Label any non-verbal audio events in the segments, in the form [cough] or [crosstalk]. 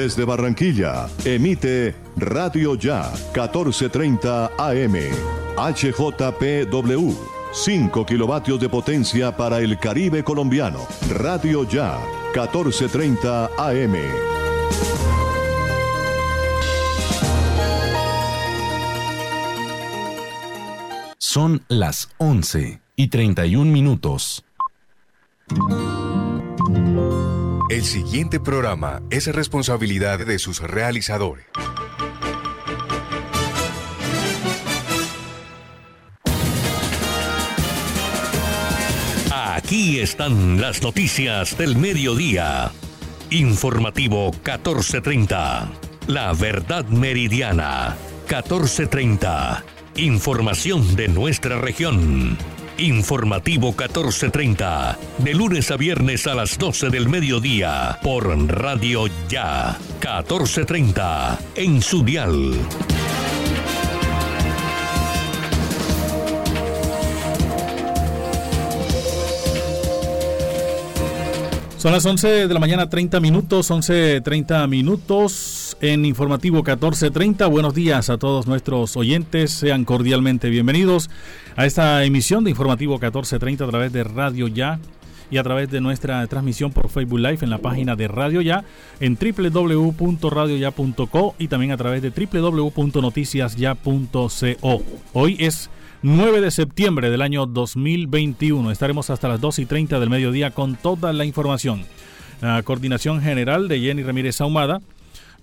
Desde Barranquilla, emite Radio Ya 1430 AM. HJPW. 5 kilovatios de potencia para el Caribe colombiano. Radio Ya 1430 AM. Son las 11 y 31 minutos. El siguiente programa es responsabilidad de sus realizadores. Aquí están las noticias del mediodía. Informativo 1430. La verdad meridiana 1430. Información de nuestra región. Informativo 1430. De lunes a viernes a las 12 del mediodía. Por Radio Ya. 1430. En su dial. Son las 11 de la mañana, 30 minutos, 11.30 minutos en Informativo 1430. Buenos días a todos nuestros oyentes, sean cordialmente bienvenidos a esta emisión de Informativo 1430 a través de Radio Ya y a través de nuestra transmisión por Facebook Live en la página de Radio Ya en www.radioya.co y también a través de www.noticiasya.co. Hoy es 9 de septiembre del año 2021. Estaremos hasta las 2 y 30 del mediodía con toda la información. La coordinación general de Jenny Ramírez Ahumada.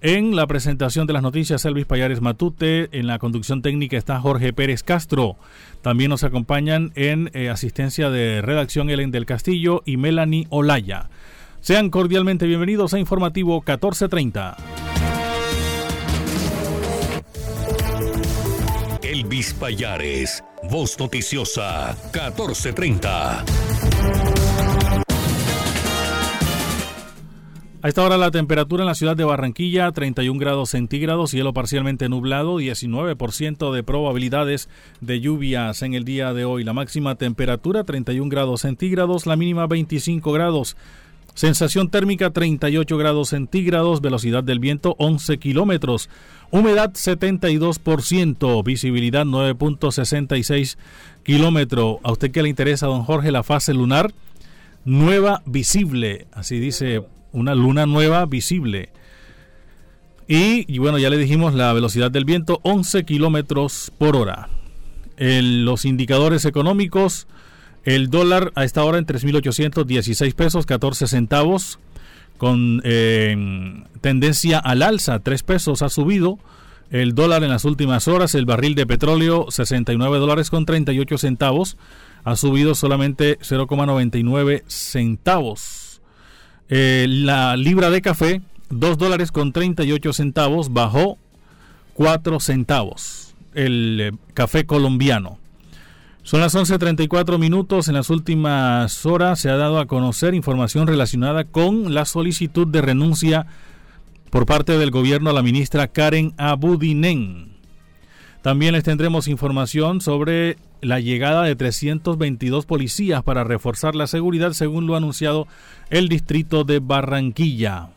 En la presentación de las noticias, Elvis Payares Matute. En la conducción técnica está Jorge Pérez Castro. También nos acompañan en eh, asistencia de redacción Ellen del Castillo y Melanie Olaya. Sean cordialmente bienvenidos a Informativo 1430. Elvis Voz Noticiosa, 1430. A esta hora la temperatura en la ciudad de Barranquilla, 31 grados centígrados, cielo parcialmente nublado, 19% de probabilidades de lluvias en el día de hoy. La máxima temperatura, 31 grados centígrados, la mínima 25 grados. Sensación térmica 38 grados centígrados, velocidad del viento 11 kilómetros, humedad 72%, visibilidad 9.66 kilómetros. ¿A usted qué le interesa, don Jorge, la fase lunar? Nueva visible, así dice, una luna nueva visible. Y, bueno, ya le dijimos la velocidad del viento 11 kilómetros por hora. En los indicadores económicos, el dólar a esta hora en 3.816 pesos 14 centavos, con eh, tendencia al alza, 3 pesos ha subido. El dólar en las últimas horas, el barril de petróleo 69 dólares con 38 centavos, ha subido solamente 0,99 centavos. Eh, la libra de café, 2 dólares con 38 centavos, bajó 4 centavos. El eh, café colombiano. Son las 11.34 minutos. En las últimas horas se ha dado a conocer información relacionada con la solicitud de renuncia por parte del gobierno a la ministra Karen Abudinen. También les tendremos información sobre la llegada de 322 policías para reforzar la seguridad, según lo ha anunciado el distrito de Barranquilla.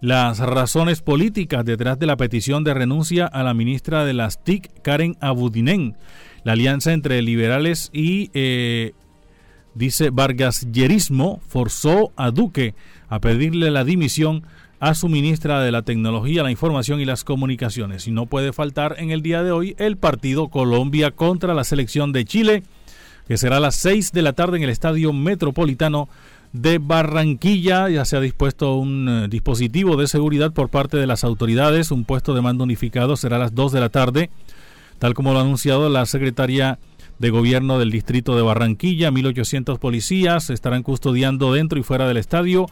Las razones políticas detrás de la petición de renuncia a la ministra de las TIC, Karen Abudinen la alianza entre liberales y, eh, dice Vargas Yerismo, forzó a Duque a pedirle la dimisión a su ministra de la Tecnología, la Información y las Comunicaciones. Y no puede faltar en el día de hoy el partido Colombia contra la selección de Chile, que será a las 6 de la tarde en el Estadio Metropolitano de Barranquilla. Ya se ha dispuesto un eh, dispositivo de seguridad por parte de las autoridades. Un puesto de mando unificado será a las 2 de la tarde tal como lo ha anunciado la secretaria de Gobierno del Distrito de Barranquilla. 1.800 policías estarán custodiando dentro y fuera del estadio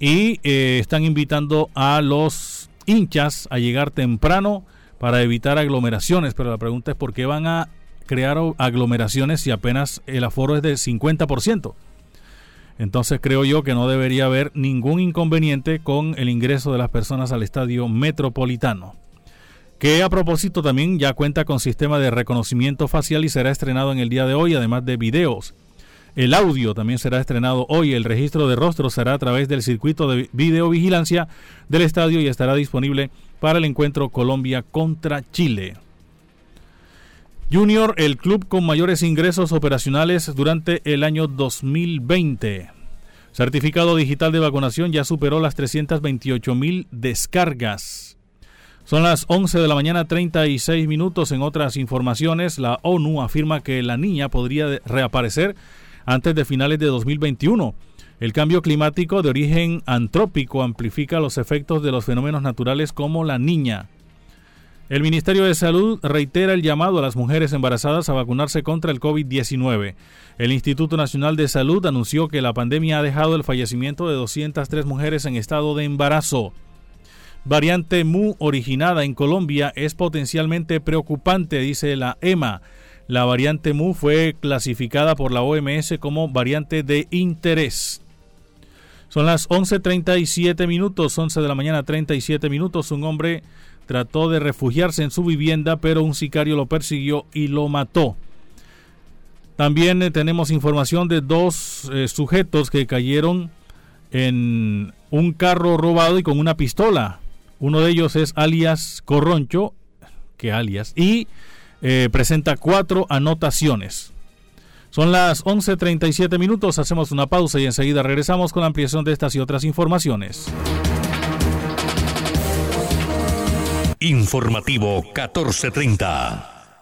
y eh, están invitando a los hinchas a llegar temprano para evitar aglomeraciones. Pero la pregunta es por qué van a crear aglomeraciones si apenas el aforo es de 50%. Entonces creo yo que no debería haber ningún inconveniente con el ingreso de las personas al estadio metropolitano que a propósito también ya cuenta con sistema de reconocimiento facial y será estrenado en el día de hoy, además de videos. El audio también será estrenado hoy. El registro de rostros será a través del circuito de videovigilancia del estadio y estará disponible para el encuentro Colombia contra Chile. Junior, el club con mayores ingresos operacionales durante el año 2020. Certificado digital de vacunación ya superó las 328 mil descargas. Son las 11 de la mañana 36 minutos. En otras informaciones, la ONU afirma que la niña podría reaparecer antes de finales de 2021. El cambio climático de origen antrópico amplifica los efectos de los fenómenos naturales como la niña. El Ministerio de Salud reitera el llamado a las mujeres embarazadas a vacunarse contra el COVID-19. El Instituto Nacional de Salud anunció que la pandemia ha dejado el fallecimiento de 203 mujeres en estado de embarazo. Variante Mu originada en Colombia es potencialmente preocupante, dice la EMA. La variante Mu fue clasificada por la OMS como variante de interés. Son las 11.37 minutos, 11 de la mañana 37 minutos. Un hombre trató de refugiarse en su vivienda, pero un sicario lo persiguió y lo mató. También eh, tenemos información de dos eh, sujetos que cayeron en un carro robado y con una pistola. Uno de ellos es alias Corroncho, que alias, y eh, presenta cuatro anotaciones. Son las 11.37 minutos, hacemos una pausa y enseguida regresamos con la ampliación de estas y otras informaciones. Informativo 1430.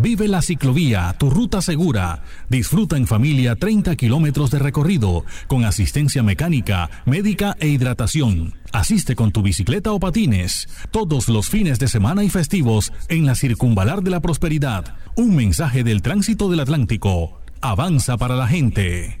Vive la ciclovía, tu ruta segura. Disfruta en familia 30 kilómetros de recorrido, con asistencia mecánica, médica e hidratación. Asiste con tu bicicleta o patines, todos los fines de semana y festivos en la Circunvalar de la Prosperidad. Un mensaje del tránsito del Atlántico. Avanza para la gente.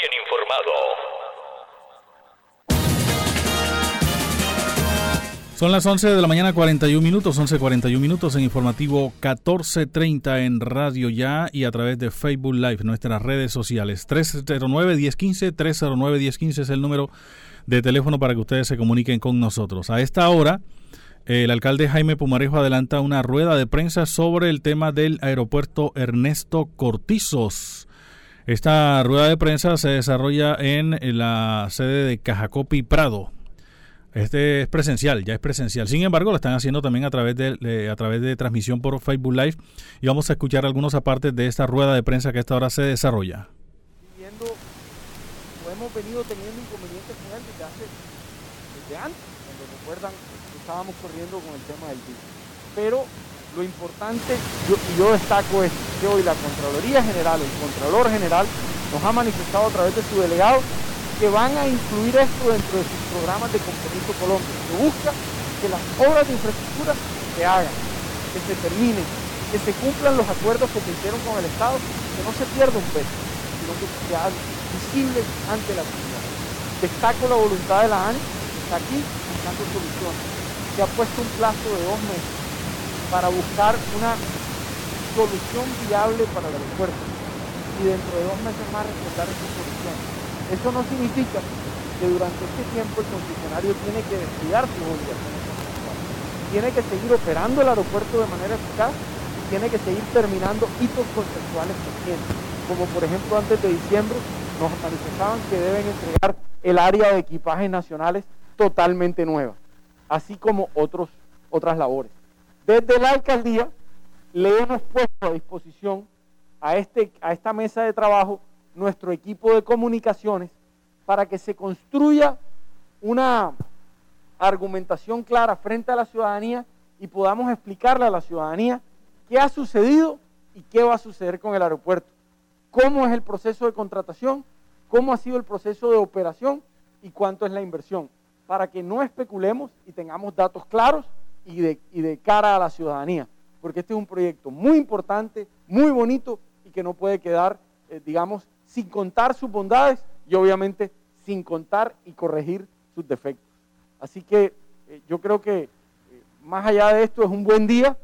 Son las 11 de la mañana 41 minutos, 11.41 minutos en informativo 14.30 en Radio Ya y a través de Facebook Live, nuestras redes sociales. 309-1015, 309-1015 es el número de teléfono para que ustedes se comuniquen con nosotros. A esta hora el alcalde Jaime Pumarejo adelanta una rueda de prensa sobre el tema del aeropuerto Ernesto Cortizos. Esta rueda de prensa se desarrolla en la sede de Cajacopi Prado. Este es presencial, ya es presencial. Sin embargo, lo están haciendo también a través de, a través de transmisión por Facebook Live y vamos a escuchar algunos apartes de esta rueda de prensa que esta hora se desarrolla. Viviendo, hemos venido teniendo inconvenientes con él desde, hace, antes, cuando recuerdan estábamos corriendo con el tema del virus. Pero lo importante, y yo destaco es que hoy la Contraloría General, el Contralor General, nos ha manifestado a través de su delegado que van a incluir esto dentro de sus programas de compromiso Colombia, que busca que las obras de infraestructura se hagan, que se terminen, que se cumplan los acuerdos que se hicieron con el Estado, que no se pierda un peso, sino que sea visible ante la comunidad. Destaco la voluntad de la ANI, está aquí buscando soluciones, que ha puesto un plazo de dos meses para buscar una solución viable para el aeropuerto y dentro de dos meses más respetar esa solución. Eso no significa que durante este tiempo el concesionario tiene que descuidar sus obligaciones tiene que seguir operando el aeropuerto de manera eficaz y tiene que seguir terminando hitos conceptuales que tiene, como por ejemplo antes de diciembre nos manifestaban que deben entregar el área de equipajes nacionales totalmente nueva, así como otros, otras labores. Desde la alcaldía le hemos puesto a disposición a, este, a esta mesa de trabajo nuestro equipo de comunicaciones para que se construya una argumentación clara frente a la ciudadanía y podamos explicarle a la ciudadanía qué ha sucedido y qué va a suceder con el aeropuerto, cómo es el proceso de contratación, cómo ha sido el proceso de operación y cuánto es la inversión, para que no especulemos y tengamos datos claros y de, de cara a la ciudadanía, porque este es un proyecto muy importante, muy bonito y que no puede quedar, eh, digamos, sin contar sus bondades y obviamente sin contar y corregir sus defectos. Así que eh, yo creo que eh, más allá de esto es un buen día,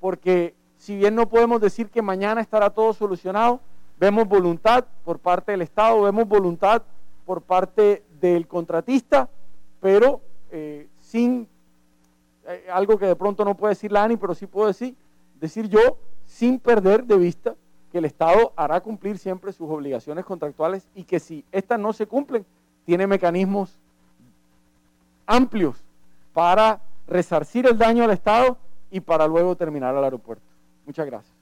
porque si bien no podemos decir que mañana estará todo solucionado, vemos voluntad por parte del Estado, vemos voluntad por parte del contratista, pero sin eh, algo que de pronto no puede decir la ANI, pero sí puedo decir, decir yo, sin perder de vista que el Estado hará cumplir siempre sus obligaciones contractuales y que si estas no se cumplen, tiene mecanismos amplios para resarcir el daño al Estado y para luego terminar al aeropuerto. Muchas gracias.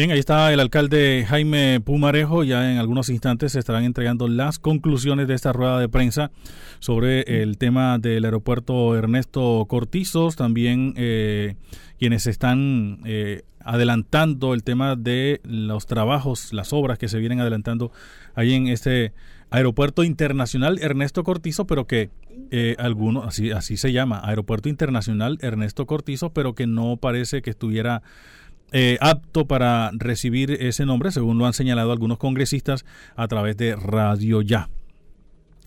Bien, ahí está el alcalde Jaime Pumarejo. Ya en algunos instantes se estarán entregando las conclusiones de esta rueda de prensa sobre el tema del aeropuerto Ernesto Cortizos. También eh, quienes están eh, adelantando el tema de los trabajos, las obras que se vienen adelantando ahí en este aeropuerto internacional Ernesto Cortizo, pero que eh, algunos, así, así se llama, aeropuerto internacional Ernesto Cortizo, pero que no parece que estuviera eh, apto para recibir ese nombre, según lo han señalado algunos congresistas a través de Radio Ya.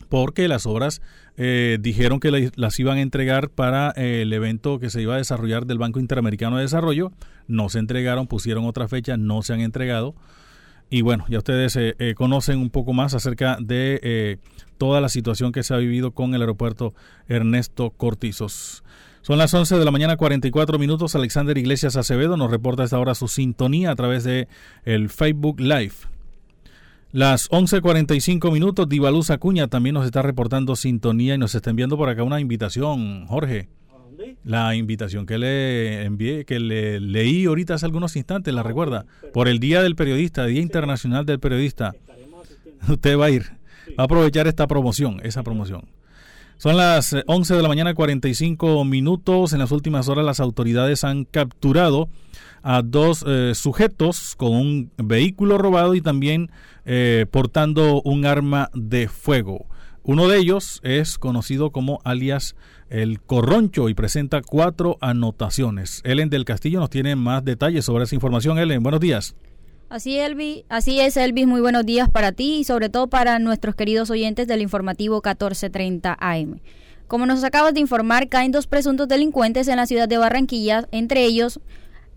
Porque las obras eh, dijeron que las iban a entregar para eh, el evento que se iba a desarrollar del Banco Interamericano de Desarrollo. No se entregaron, pusieron otra fecha, no se han entregado. Y bueno, ya ustedes conocen un poco más acerca de toda la situación que se ha vivido con el aeropuerto Ernesto Cortizos. Son las 11 de la mañana 44 minutos. Alexander Iglesias Acevedo nos reporta a esta hora su sintonía a través de el Facebook Live. Las 11.45 minutos, Divaluz Acuña también nos está reportando sintonía y nos está enviando por acá una invitación, Jorge. La invitación que le envié, que le leí ahorita hace algunos instantes, la recuerda, por el Día del Periodista, Día Internacional del Periodista. [laughs] Usted va a ir, va a aprovechar esta promoción, esa promoción. Son las 11 eh, de la mañana 45 minutos. En las últimas horas las autoridades han capturado a dos eh, sujetos con un vehículo robado y también eh, portando un arma de fuego. Uno de ellos es conocido como alias el Corroncho y presenta cuatro anotaciones. Ellen del Castillo nos tiene más detalles sobre esa información. Ellen, buenos días. Así, Elvi, así es, Elvis. Muy buenos días para ti y sobre todo para nuestros queridos oyentes del informativo 1430 AM. Como nos acabas de informar, caen dos presuntos delincuentes en la ciudad de Barranquilla, entre ellos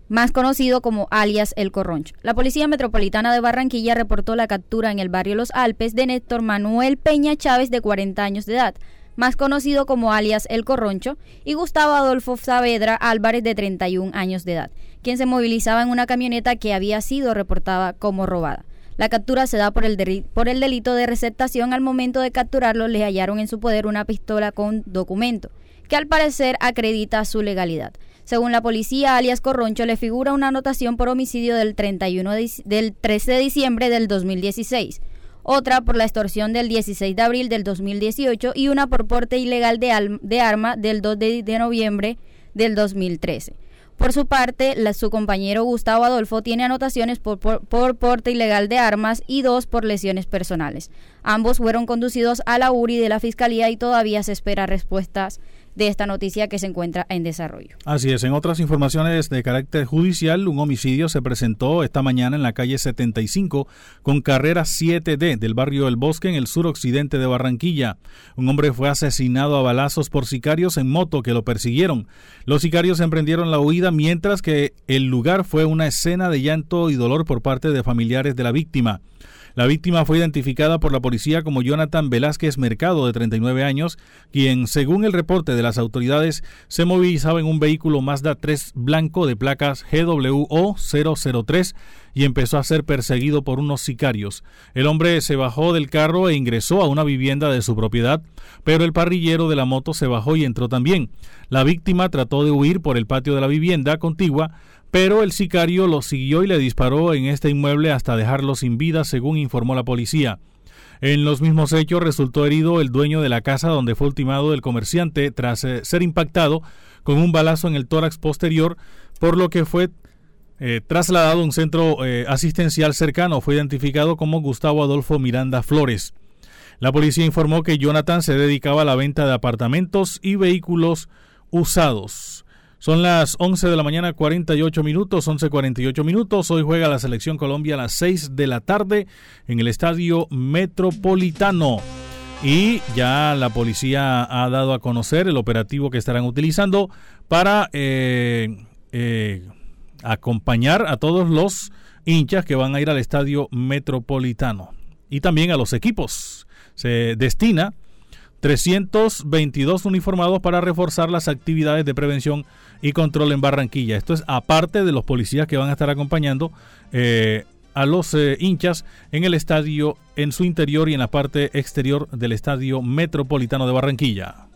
más conocido como alias El Corroncho. La Policía Metropolitana de Barranquilla reportó la captura en el barrio Los Alpes de Néstor Manuel Peña Chávez, de 40 años de edad, más conocido como alias El Corroncho, y Gustavo Adolfo Saavedra Álvarez, de 31 años de edad, quien se movilizaba en una camioneta que había sido reportada como robada. La captura se da por el, por el delito de receptación. Al momento de capturarlo, le hallaron en su poder una pistola con documento, que al parecer acredita su legalidad. Según la policía, alias Corroncho le figura una anotación por homicidio del, 31 del 13 de diciembre del 2016, otra por la extorsión del 16 de abril del 2018 y una por porte ilegal de, arma del 2 de, de noviembre del 2013. Por su parte, su compañero Gustavo Adolfo tiene anotaciones por, por, porte ilegal de armas y dos por lesiones personales. Ambos fueron conducidos a la URI de la Fiscalía y todavía se espera respuestas de esta noticia que se encuentra en desarrollo. Así es, en otras informaciones de carácter judicial, un homicidio se presentó esta mañana en la calle 75 con carrera 7D del barrio El Bosque en el suroccidente de Barranquilla. Un hombre fue asesinado a balazos por sicarios en moto que lo persiguieron. Los sicarios emprendieron la huida mientras que el lugar fue una escena de llanto y dolor por parte de familiares de la víctima. La víctima fue identificada por la policía como Jonathan Velázquez Mercado, de 39 años, quien, según el reporte de las autoridades, se movilizaba en un vehículo Mazda 3 blanco de placas GWO 003 y empezó a ser perseguido por unos sicarios. El hombre se bajó del carro e ingresó a una vivienda de su propiedad, pero el parrillero de la moto se bajó y entró también. La víctima trató de huir por el patio de la vivienda contigua, pero el sicario lo siguió y le disparó en este inmueble hasta dejarlo sin vida, según informó la policía. En los mismos hechos resultó herido el dueño de la casa donde fue ultimado el comerciante tras eh, ser impactado con un balazo en el tórax posterior, por lo que fue eh, trasladado a un centro eh, asistencial cercano. Fue identificado como Gustavo Adolfo Miranda Flores. La policía informó que Jonathan se dedicaba a la venta de apartamentos y vehículos usados. Son las 11 de la mañana, 48 minutos, 11.48 minutos. Hoy juega la Selección Colombia a las 6 de la tarde en el Estadio Metropolitano. Y ya la policía ha dado a conocer el operativo que estarán utilizando para eh, eh, acompañar a todos los hinchas que van a ir al Estadio Metropolitano. Y también a los equipos. Se destina 322 uniformados para reforzar las actividades de prevención y control en Barranquilla. Esto es aparte de los policías que van a estar acompañando eh, a los eh, hinchas en el estadio, en su interior y en la parte exterior del estadio metropolitano de Barranquilla.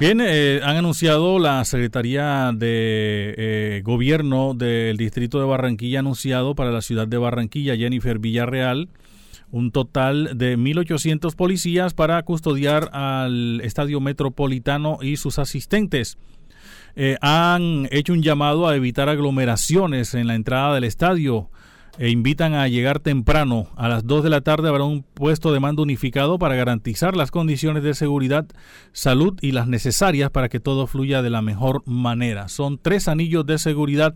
Bien, eh, han anunciado la Secretaría de eh, Gobierno del Distrito de Barranquilla, anunciado para la ciudad de Barranquilla, Jennifer Villarreal, un total de 1.800 policías para custodiar al Estadio Metropolitano y sus asistentes. Eh, han hecho un llamado a evitar aglomeraciones en la entrada del estadio e invitan a llegar temprano. A las 2 de la tarde habrá un puesto de mando unificado para garantizar las condiciones de seguridad, salud y las necesarias para que todo fluya de la mejor manera. Son tres anillos de seguridad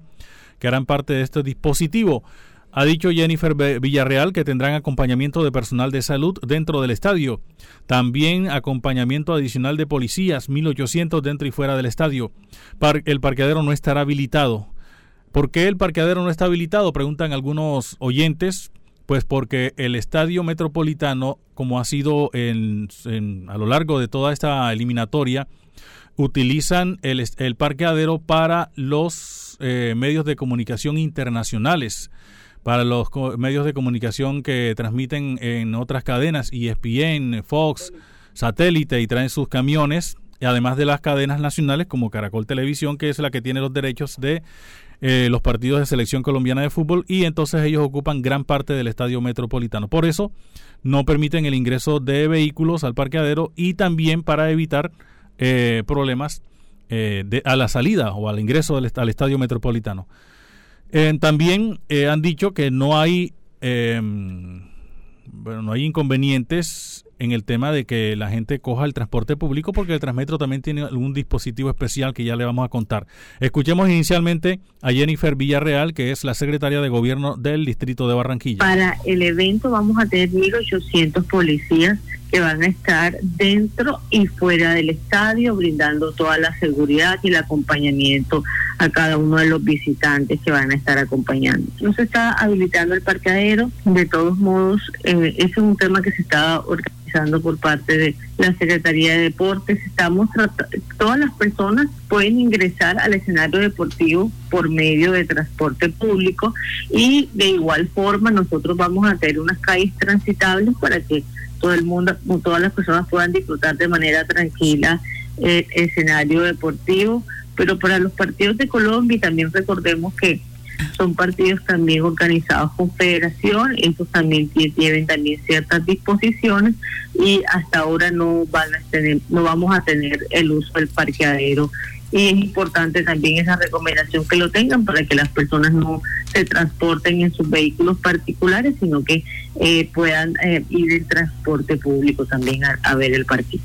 que harán parte de este dispositivo. Ha dicho Jennifer Villarreal que tendrán acompañamiento de personal de salud dentro del estadio. También acompañamiento adicional de policías, 1.800 dentro y fuera del estadio. el parqueadero no estará habilitado. ¿Por qué el parqueadero no está habilitado? Preguntan algunos oyentes. Pues porque el estadio metropolitano, como ha sido en, a lo largo de toda esta eliminatoria, utilizan el, parqueadero para los eh, medios de comunicación internacionales, para los medios de comunicación que transmiten en otras cadenas, ESPN, Fox, satélite y traen sus camiones, además de las cadenas nacionales como Caracol Televisión, que es la que tiene los derechos de eh, los partidos de selección colombiana de fútbol y entonces ellos ocupan gran parte del estadio metropolitano. Por eso no permiten el ingreso de vehículos al parqueadero y también para evitar eh, problemas eh, a la salida o al ingreso al estadio metropolitano. también han dicho que no hay, em, bueno, no hay inconvenientes en el tema de que la gente coja el transporte público porque el Transmetro también tiene un dispositivo especial que ya le vamos a contar. Escuchemos inicialmente a Jennifer Villarreal, que es la secretaria de gobierno del distrito de Barranquilla. Para el evento vamos a tener 1.800 policías que van a estar dentro y fuera del estadio brindando toda la seguridad y el acompañamiento a cada uno de los visitantes que van a estar acompañando. No se está habilitando el parqueadero, de todos modos, eh, ese es un tema que se está organizando por parte de la Secretaría de Deportes. Estamos todas las personas pueden ingresar al escenario deportivo por medio de transporte público y de igual forma nosotros vamos a tener unas calles transitables para que todo el mundo, todas las personas puedan disfrutar de manera tranquila el escenario deportivo, pero para los partidos de Colombia también recordemos que son partidos también organizados con federación, estos también tienen también ciertas disposiciones y hasta ahora no van a tener, no vamos a tener el uso del parqueadero y es importante también esa recomendación que lo tengan para que las personas no se transporten en sus vehículos particulares, sino que eh, puedan eh, ir en transporte público también a, ver el partido.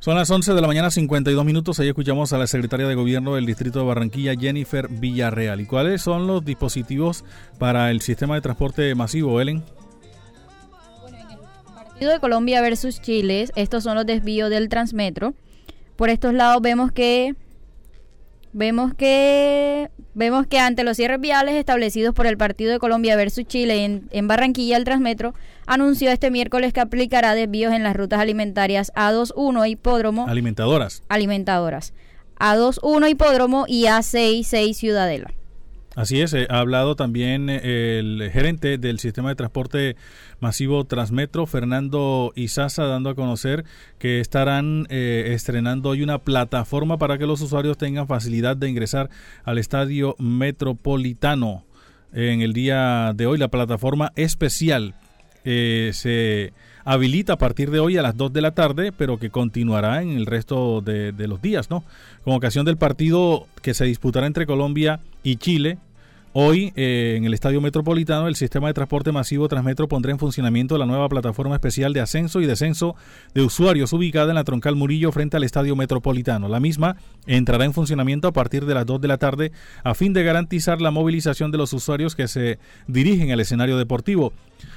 Son las 11 de la mañana, 52 minutos. Ahí escuchamos a la secretaria de Gobierno del Distrito de Barranquilla, Jennifer Villarreal. ¿Y cuáles son los dispositivos para el sistema de transporte masivo, Ellen? De Colombia versus Chile, estos son los desvíos del Transmetro. Por estos lados vemos que vemos que vemos que ante los cierres viales establecidos por el Partido de Colombia versus Chile en, en Barranquilla, el Transmetro anunció este miércoles que aplicará desvíos en las rutas alimentarias A21 Hipódromo. Alimentadoras. Alimentadoras. A21 Hipódromo y A66 Ciudadela. Así es, eh, ha hablado también eh, el gerente del sistema de transporte masivo Transmetro, Fernando Izaza, dando a conocer que estarán eh, estrenando hoy una plataforma para que los usuarios tengan facilidad de ingresar al estadio metropolitano. En el día de hoy, la plataforma especial se habilita a partir de hoy a las 2 de la tarde, pero que continuará en el resto de, de los días, ¿no? Con ocasión del partido que se disputará entre Colombia y Chile Hoy, eh, en el Estadio Metropolitano, el sistema de transporte masivo Transmetro pondrá en funcionamiento la nueva plataforma especial de ascenso y descenso de usuarios ubicada en la Troncal Murillo frente al Estadio Metropolitano. La misma entrará en funcionamiento a partir de las 2 de la tarde a fin de garantizar la movilización de los usuarios que se dirigen al escenario deportivo.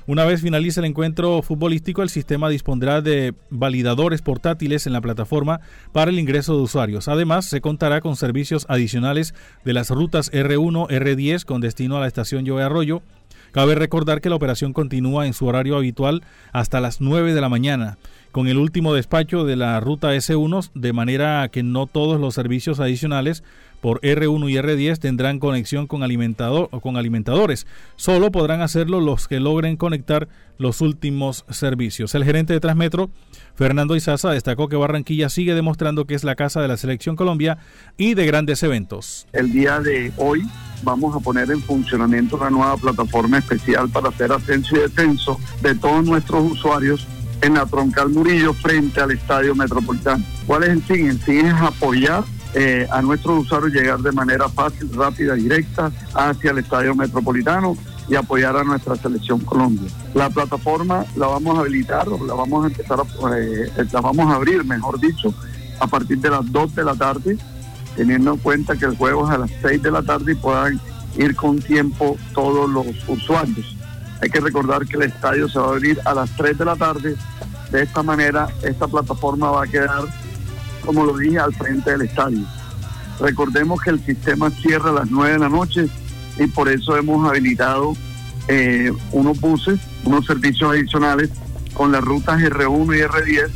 Una vez finalice el encuentro futbolístico, el sistema dispondrá de validadores portátiles en la plataforma para el ingreso de usuarios. Además, se contará con servicios adicionales de las rutas R1, R10 con destino a la estación Joe Arroyo. Cabe recordar que la operación continúa en su horario habitual hasta las 9 de la mañana con el último despacho de la ruta S1, de manera que no todos los servicios adicionales por R1 y R10 tendrán conexión con, alimentador, o con alimentadores. Solo podrán hacerlo los que logren conectar los últimos servicios. El gerente de Transmetro, Fernando Izaza, destacó que Barranquilla sigue demostrando que es la casa de la Selección Colombia y de grandes eventos. El día de hoy vamos a poner en funcionamiento una nueva plataforma especial para hacer ascenso y descenso de todos nuestros usuarios en la Troncal Murillo frente al Estadio Metropolitano. ¿Cuál es el fin? El fin es apoyar eh, a nuestros usuarios llegar de manera fácil, rápida, directa hacia el Estadio Metropolitano y apoyar a nuestra selección Colombia. La plataforma la vamos a habilitar, la vamos a empezar a, eh, la vamos a abrir, mejor dicho, a partir de las 2 de la tarde, teniendo en cuenta que el juego es a las 6 de la tarde y puedan ir con tiempo todos los usuarios. Hay que recordar que el estadio se va a abrir a las 3 de la tarde. De esta manera, esta plataforma va a quedar, como lo dije, al frente del estadio. Recordemos que el sistema cierra a las 9 de la noche y por eso hemos habilitado eh, unos buses, unos servicios adicionales con las rutas R1 y R10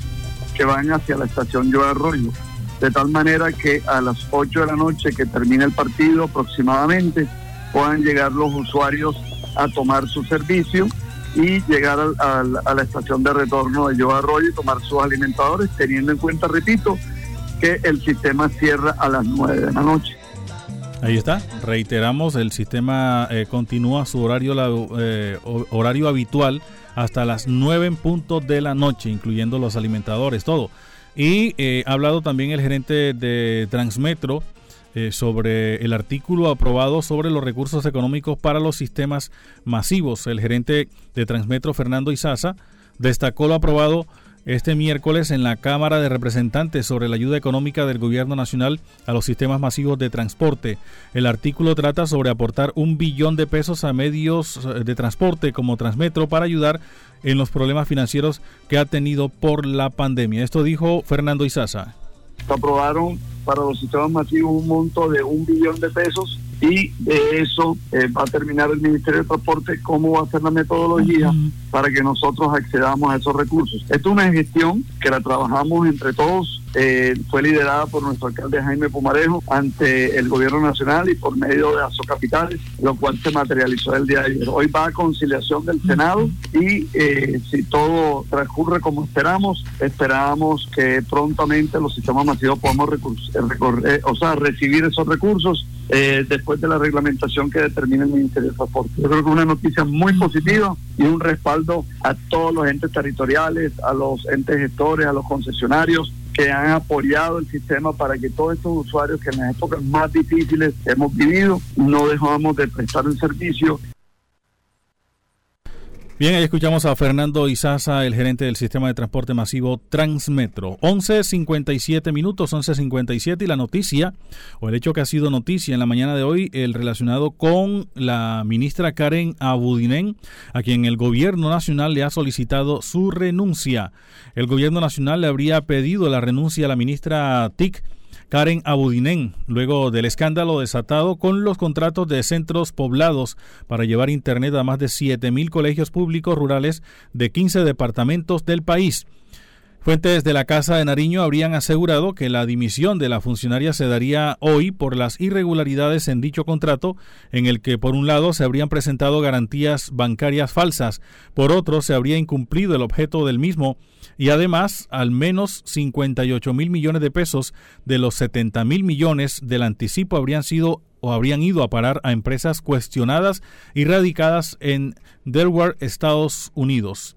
que van hacia la estación Yo Arroyo. De tal manera que a las 8 de la noche que termine el partido aproximadamente puedan llegar los usuarios a tomar su servicio y llegar a, la estación de retorno de Yo Arroyo y tomar sus alimentadores, teniendo en cuenta, repito, que el sistema cierra a las 9 de la noche. Ahí está, reiteramos, el sistema eh, continúa su horario, eh, horario habitual hasta las 9 en punto de la noche, incluyendo los alimentadores, todo. Y eh, ha hablado también el gerente de Transmetro, sobre el artículo aprobado sobre los recursos económicos para los sistemas masivos. El gerente de Transmetro, Fernando Izaza, destacó lo aprobado este miércoles en la Cámara de Representantes sobre la ayuda económica del Gobierno Nacional a los sistemas masivos de transporte. El artículo trata sobre aportar un billón de pesos a medios eh, de transporte como Transmetro para ayudar en los problemas financieros que ha tenido por la pandemia. Esto dijo Fernando Izaza. Se aprobaron para los sistemas masivos un monto de un billón de pesos y de eso eh, va a terminar el Ministerio de Transporte cómo va a ser la metodología para que nosotros accedamos a esos recursos. Esta es una gestión que la trabajamos entre todos, eh, fue liderada por nuestro alcalde Jaime Pumarejo ante el gobierno nacional y por medio de Capitales, lo cual se materializó el día de ayer. Hoy va a conciliación del Senado y eh, si todo transcurre como esperamos, esperamos que prontamente los sistemas masivos podamos o sea, recibir esos recursos eh, después de la reglamentación que determina el Ministerio de Transporte. Yo creo que una noticia muy positiva y un respaldo a todos los entes territoriales, a los entes gestores, a los concesionarios que han apoyado el sistema para que todos estos usuarios que en las épocas más difíciles hemos vivido no dejamos de prestar el servicio Bien, ahí escuchamos a Fernando Izaza, el gerente del sistema de transporte masivo Transmetro. 11.57 minutos, 11.57 y la noticia, o el hecho que ha sido noticia en la mañana de hoy, el relacionado con la ministra Karen Abudinen, a quien el gobierno nacional le ha solicitado su renuncia. El gobierno nacional le habría pedido la renuncia a la ministra TIC Karen Abudinen, luego del escándalo desatado con los contratos de centros poblados para llevar Internet a más de 7.000 colegios públicos rurales de 15 departamentos del país. Fuentes de la Casa de Nariño habrían asegurado que la dimisión de la funcionaria se daría hoy por las irregularidades en dicho contrato, en el que por un lado se habrían presentado garantías bancarias falsas, por otro se habría incumplido el objeto del mismo y además al menos 58 mil millones de pesos de los 70 mil millones del anticipo habrían sido o habrían ido a parar a empresas cuestionadas y radicadas en Delaware, Estados Unidos.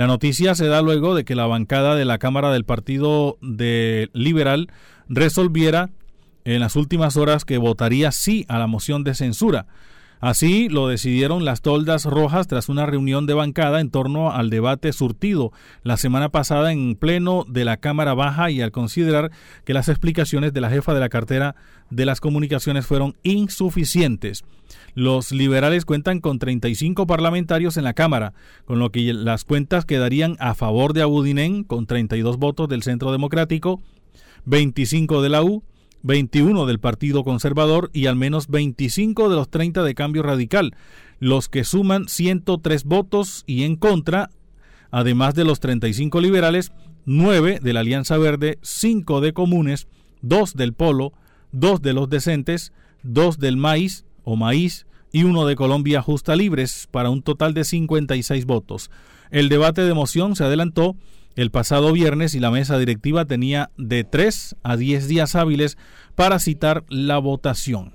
La noticia se da luego de que la bancada de la Cámara del Partido Liberal resolviera en las últimas horas que votaría sí a la moción de censura. Así lo decidieron las toldas rojas tras una reunión de bancada en torno al debate surtido la semana pasada en pleno de la Cámara Baja y al considerar que las explicaciones de la jefa de la cartera de las comunicaciones fueron insuficientes. Los liberales cuentan con 35 parlamentarios en la Cámara, con lo que las cuentas quedarían a favor de Abudinen con 32 votos del Centro Democrático, 25 de la U, 21 del Partido Conservador y al menos 25 de los 30 de Cambio Radical, los que suman 103 votos y en contra, además de los 35 liberales, 9 de la Alianza Verde, 5 de Comunes, 2 del Polo, 2 de los Decentes, 2 del Maíz o Maíz y 1 de Colombia Justa Libres, para un total de 56 votos. El debate de moción se adelantó el pasado viernes y la mesa directiva tenía de 3 a 10 días hábiles para citar la votación.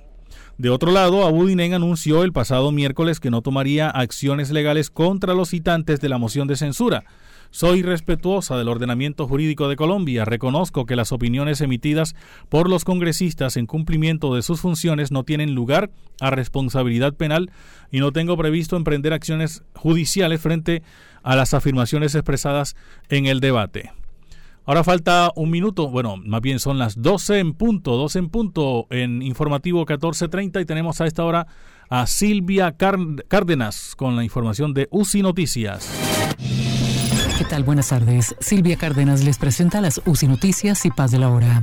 De otro lado, Abudinen anunció el pasado miércoles que no tomaría acciones legales contra los citantes de la moción de censura. Soy respetuosa del ordenamiento jurídico de Colombia. Reconozco que las opiniones emitidas por los congresistas en cumplimiento de sus funciones no tienen lugar a responsabilidad penal y no tengo previsto emprender acciones judiciales frente a las afirmaciones expresadas en el debate. Ahora falta un minuto, bueno, más bien son las 12 en punto, 12 en punto en informativo 1430 y tenemos a esta hora a Silvia Cárdenas con la información de UCI Noticias. ¿Qué tal? Buenas tardes. Silvia Cárdenas les presenta las UCI Noticias y Paz de la Hora.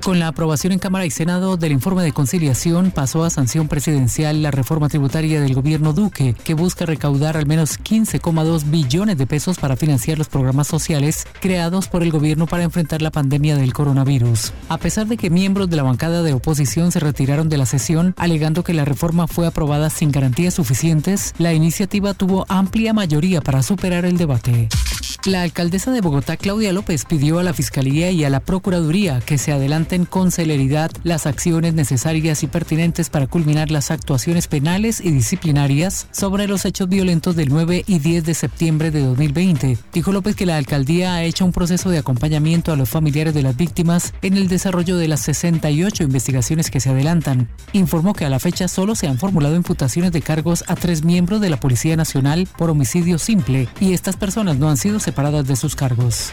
Con la aprobación en Cámara y Senado del informe de conciliación, pasó a sanción presidencial la reforma tributaria del gobierno Duque, que busca recaudar al menos 15,2 billones de pesos para financiar los programas sociales creados por el gobierno para enfrentar la pandemia del coronavirus. A pesar de que miembros de la bancada de oposición se retiraron de la sesión, alegando que la reforma fue aprobada sin garantías suficientes, la iniciativa tuvo amplia mayoría para superar el debate. La alcaldesa de Bogotá, Claudia López, pidió a la Fiscalía y a la Procuraduría que se adelanten con celeridad las acciones necesarias y pertinentes para culminar las actuaciones penales y disciplinarias sobre los hechos violentos del 9 y 10 de septiembre de 2020. Dijo López que la alcaldía ha hecho un proceso de acompañamiento a los familiares de las víctimas en el desarrollo de las 68 investigaciones que se adelantan. Informó que a la fecha solo se han formulado imputaciones de cargos a tres miembros de la Policía Nacional por homicidio simple y estas personas no han sido separadas paradas de sus cargos.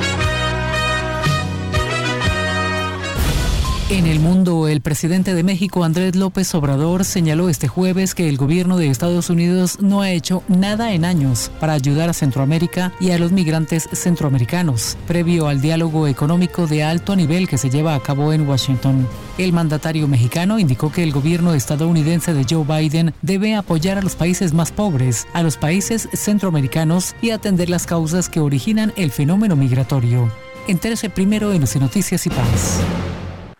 En el mundo, el presidente de México, Andrés López Obrador, señaló este jueves que el gobierno de Estados Unidos no ha hecho nada en años para ayudar a Centroamérica y a los migrantes centroamericanos, previo al diálogo económico de alto nivel que se lleva a cabo en Washington. El mandatario mexicano indicó que el gobierno estadounidense de Joe Biden debe apoyar a los países más pobres, a los países centroamericanos y atender las causas que originan el fenómeno migratorio. Entérese primero en Noticias y Paz.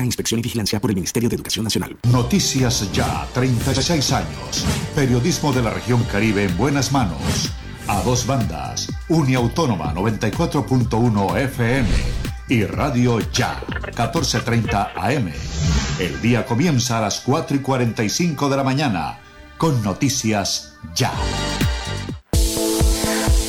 Inspección y vigilancia por el Ministerio de Educación Nacional. Noticias Ya, 36 años. Periodismo de la región Caribe en buenas manos. A dos bandas, Uniautónoma 94.1 FM y Radio Ya 1430 AM. El día comienza a las 4 y 45 de la mañana con Noticias Ya.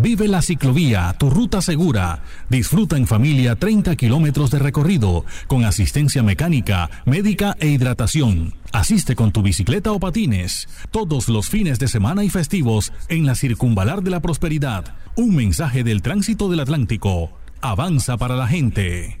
Vive la ciclovía, tu ruta segura. Disfruta en familia 30 kilómetros de recorrido, con asistencia mecánica, médica e hidratación. Asiste con tu bicicleta o patines, todos los fines de semana y festivos en la Circunvalar de la Prosperidad. Un mensaje del tránsito del Atlántico. Avanza para la gente.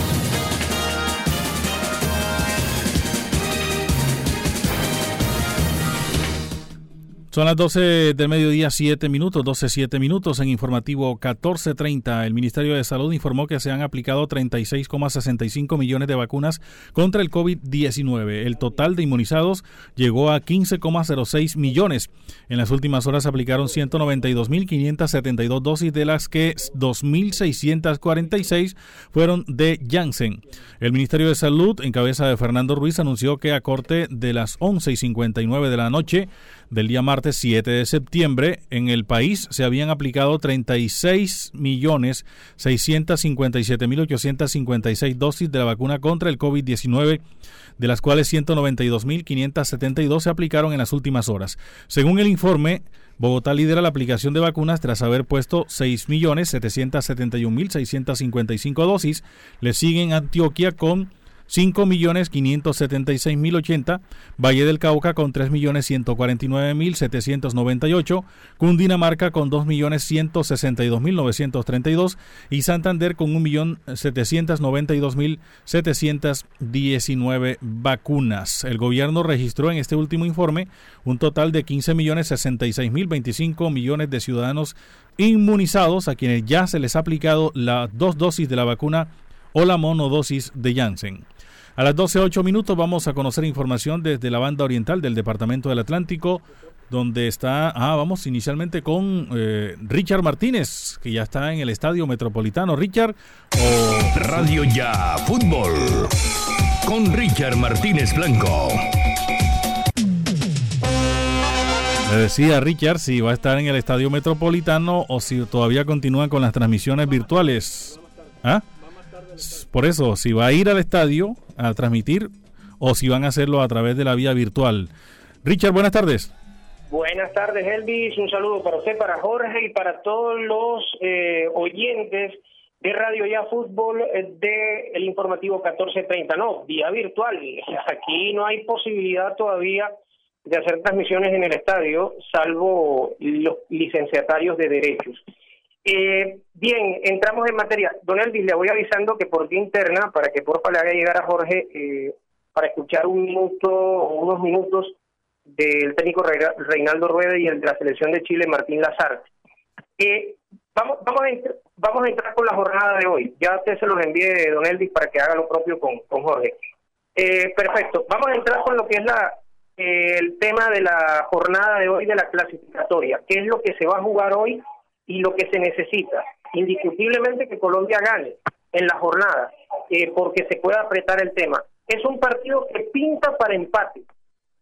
Son las 12 del mediodía, 7 minutos, 12, 7 minutos en informativo 1430. El Ministerio de Salud informó que se han aplicado 36,65 millones de vacunas contra el COVID-19. El total de inmunizados llegó a 15,06 millones. En las últimas horas se aplicaron 192.572 dosis, de las que 2.646 fueron de Janssen. El Ministerio de Salud, en cabeza de Fernando Ruiz, anunció que a corte de las 11 y 59 de la noche del día martes 7 de septiembre, en el país se habían aplicado 36.657.856 dosis de la vacuna contra el COVID-19, de las cuales 192.572 se aplicaron en las últimas horas. Según el informe, Bogotá lidera la aplicación de vacunas tras haber puesto 6.771.655 dosis. Le siguen Antioquia con 5.576.080, Valle del Cauca con 3.149.798, Cundinamarca con 2.162.932 y Santander con 1.792.719 vacunas. El gobierno registró en este último informe un total de 15.066.025 millones de ciudadanos inmunizados a quienes ya se les ha aplicado las dos dosis de la vacuna o la monodosis de Janssen. A las 12.08 minutos vamos a conocer información desde la banda oriental del Departamento del Atlántico, donde está, ah, vamos inicialmente con eh, Richard Martínez, que ya está en el Estadio Metropolitano. Richard, o Radio Ya Fútbol, con Richard Martínez Blanco. Le decía Richard si va a estar en el Estadio Metropolitano o si todavía continúan con las transmisiones virtuales. ¿Ah? Por eso, si va a ir al estadio a transmitir o si van a hacerlo a través de la vía virtual. Richard, buenas tardes. Buenas tardes, Elvis. Un saludo para usted, para Jorge y para todos los eh, oyentes de Radio Ya Fútbol eh, de el informativo 1430. No, vía virtual. [laughs] Aquí no hay posibilidad todavía de hacer transmisiones en el estadio, salvo los licenciatarios de derechos. Eh, bien, entramos en materia. Don Elvis, le voy avisando que por vía interna, para que porfa le haga llegar a Jorge, eh, para escuchar un minuto o unos minutos del técnico Reinaldo Rueda y el de la selección de Chile, Martín Lazar. Eh, vamos, vamos, a vamos a entrar con la jornada de hoy. Ya usted se los envíe, don Elvis, para que haga lo propio con, con Jorge. Eh, perfecto. Vamos a entrar con lo que es la el tema de la jornada de hoy de la clasificatoria. ¿Qué es lo que se va a jugar hoy y lo que se necesita, indiscutiblemente que Colombia gane en la jornada, eh, porque se pueda apretar el tema. Es un partido que pinta para empate,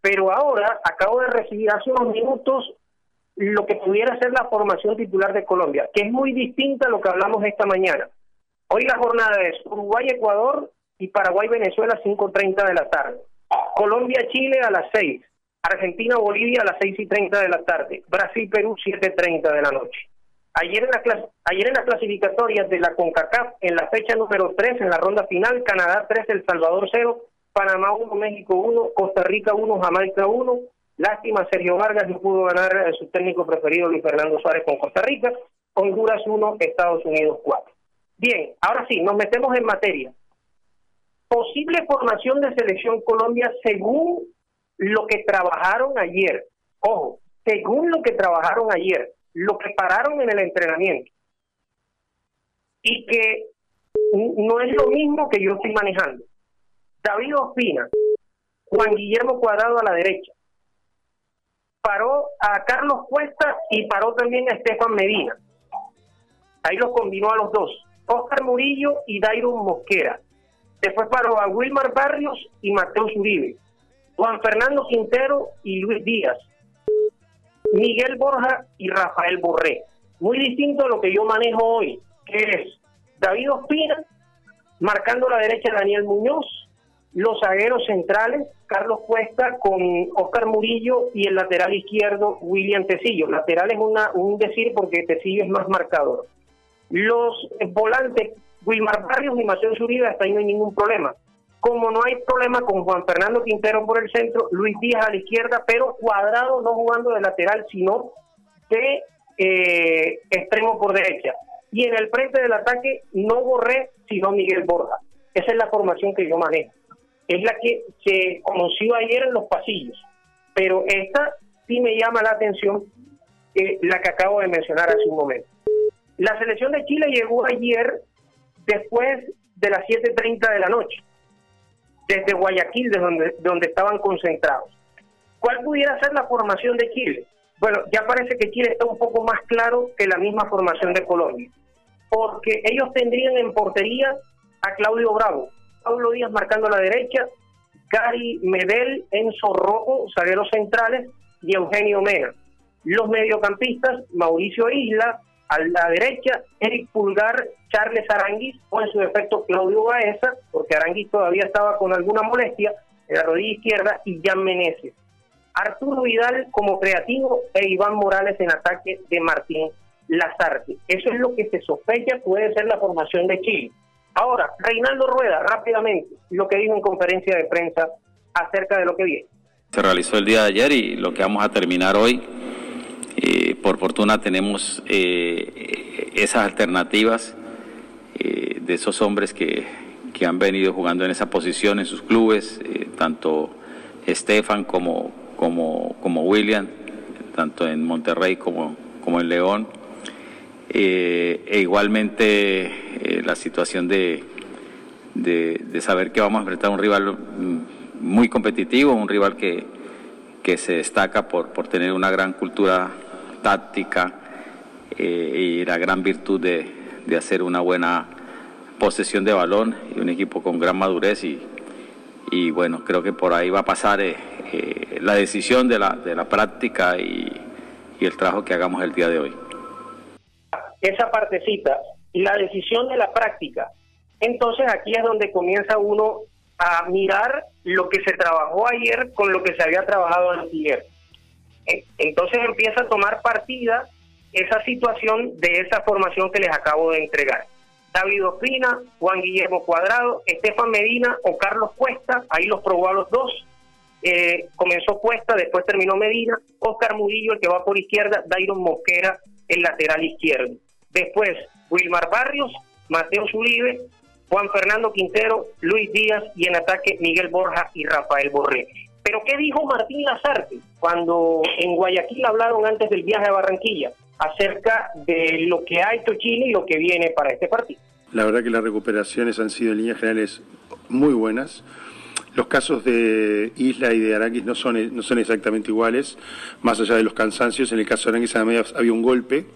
pero ahora acabo de recibir hace unos minutos lo que pudiera ser la formación titular de Colombia, que es muy distinta a lo que hablamos esta mañana. Hoy la jornada es Uruguay-Ecuador y Paraguay-Venezuela 5.30 de la tarde. Colombia-Chile a las 6. Argentina-Bolivia a las 6 y 30 de la tarde. Brasil-Perú 7.30 de la noche. Ayer en, la ayer en las clasificatorias de la CONCACAF, en la fecha número 3, en la ronda final, Canadá 3, El Salvador 0, Panamá 1, México 1, Costa Rica 1, Jamaica 1. Lástima, Sergio Vargas no pudo ganar a su técnico preferido, Luis Fernando Suárez, con Costa Rica. Honduras 1, Estados Unidos 4. Bien, ahora sí, nos metemos en materia. Posible formación de selección Colombia según lo que trabajaron ayer. Ojo, según lo que trabajaron ayer lo prepararon en el entrenamiento y que no es lo mismo que yo estoy manejando. David Ospina, Juan Guillermo Cuadrado a la derecha, paró a Carlos Cuesta y paró también a Estefan Medina. Ahí los combinó a los dos. Oscar Murillo y Dairon Mosquera. Después paró a Wilmar Barrios y Mateo Uribe. Juan Fernando Quintero y Luis Díaz. Miguel Borja y Rafael Borré. Muy distinto a lo que yo manejo hoy, que es David Ospina, marcando la derecha Daniel Muñoz, los zagueros centrales, Carlos Cuesta con Oscar Murillo y el lateral izquierdo William Tecillo. Lateral es una, un decir porque Tecillo es más marcador. Los volantes Wilmar Barrios y Mateo Zuribe, hasta ahí no hay ningún problema. Como no hay problema con Juan Fernando Quintero por el centro, Luis Díaz a la izquierda, pero cuadrado no jugando de lateral, sino de eh, extremo por derecha. Y en el frente del ataque no Borré, sino Miguel Borja. Esa es la formación que yo manejo es la que se conoció ayer en los pasillos. Pero esta sí me llama la atención, eh, la que acabo de mencionar hace un momento. La selección de Chile llegó ayer después de las 7.30 de la noche, desde Guayaquil, de donde, donde estaban concentrados. ¿Cuál pudiera ser la formación de Chile? Bueno, ya parece que Chile está un poco más claro que la misma formación de Colombia, porque ellos tendrían en portería a Claudio Bravo, Pablo Díaz marcando a la derecha, Gary Medel, Enzo Rojo, zagueros centrales y Eugenio Mena. Los mediocampistas, Mauricio Isla, a la derecha, Eric Pulgar, Charles Aranguis, o en su defecto Claudio Baeza, porque Aranguis todavía estaba con alguna molestia en la rodilla izquierda, y Jan Meneses. Arturo Vidal como creativo e Iván Morales en ataque de Martín Lazarte. Eso es lo que se sospecha puede ser la formación de Chile. Ahora, Reinaldo Rueda, rápidamente, lo que dijo en conferencia de prensa acerca de lo que viene. Se realizó el día de ayer y lo que vamos a terminar hoy, por fortuna tenemos eh, esas alternativas eh, de esos hombres que, que, han venido jugando en esa posición en sus clubes, tanto Estefan como, como, como William, tanto en Monterrey como, como en León. Eh, e igualmente eh, la situación de, de, saber que vamos a enfrentar a un rival mm, muy competitivo, un rival que, que se destaca por, por tener una gran cultura táctica eh, y la gran virtud de, de, hacer una buena posesión de balón y un equipo con gran madurez y, y bueno, creo que por ahí va a pasar la decisión de la, de la práctica y, y el trabajo que hagamos el día de hoy esa partecita, la decisión de la práctica. Entonces aquí es donde comienza uno a mirar lo que se trabajó ayer con lo que se había trabajado ayer. Entonces empieza a tomar partida esa situación de esa formación que les acabo de entregar. David Ospina, Juan Guillermo Cuadrado, Estefan Medina o Carlos Cuesta, ahí los probó a los dos. Eh, comenzó Cuesta, después terminó Medina, Oscar Murillo, el que va por izquierda, Dairon Mosquera, el lateral izquierdo. Después, Wilmar Barrios, Mateo Zuribe, Juan Fernando Quintero, Luis Díaz y en ataque Miguel Borja y Rafael Borré. Pero ¿qué dijo Martín Lazarte cuando en Guayaquil hablaron antes del viaje a Barranquilla acerca de lo que ha hecho Chile y lo que viene para este partido? La verdad que las recuperaciones han sido en líneas generales muy buenas. Los casos de Isla y de Aranguis no son, no son exactamente iguales, más allá de los cansancios. En el caso de Aranguis había un golpe